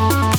Thank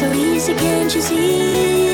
so easy, can't you see?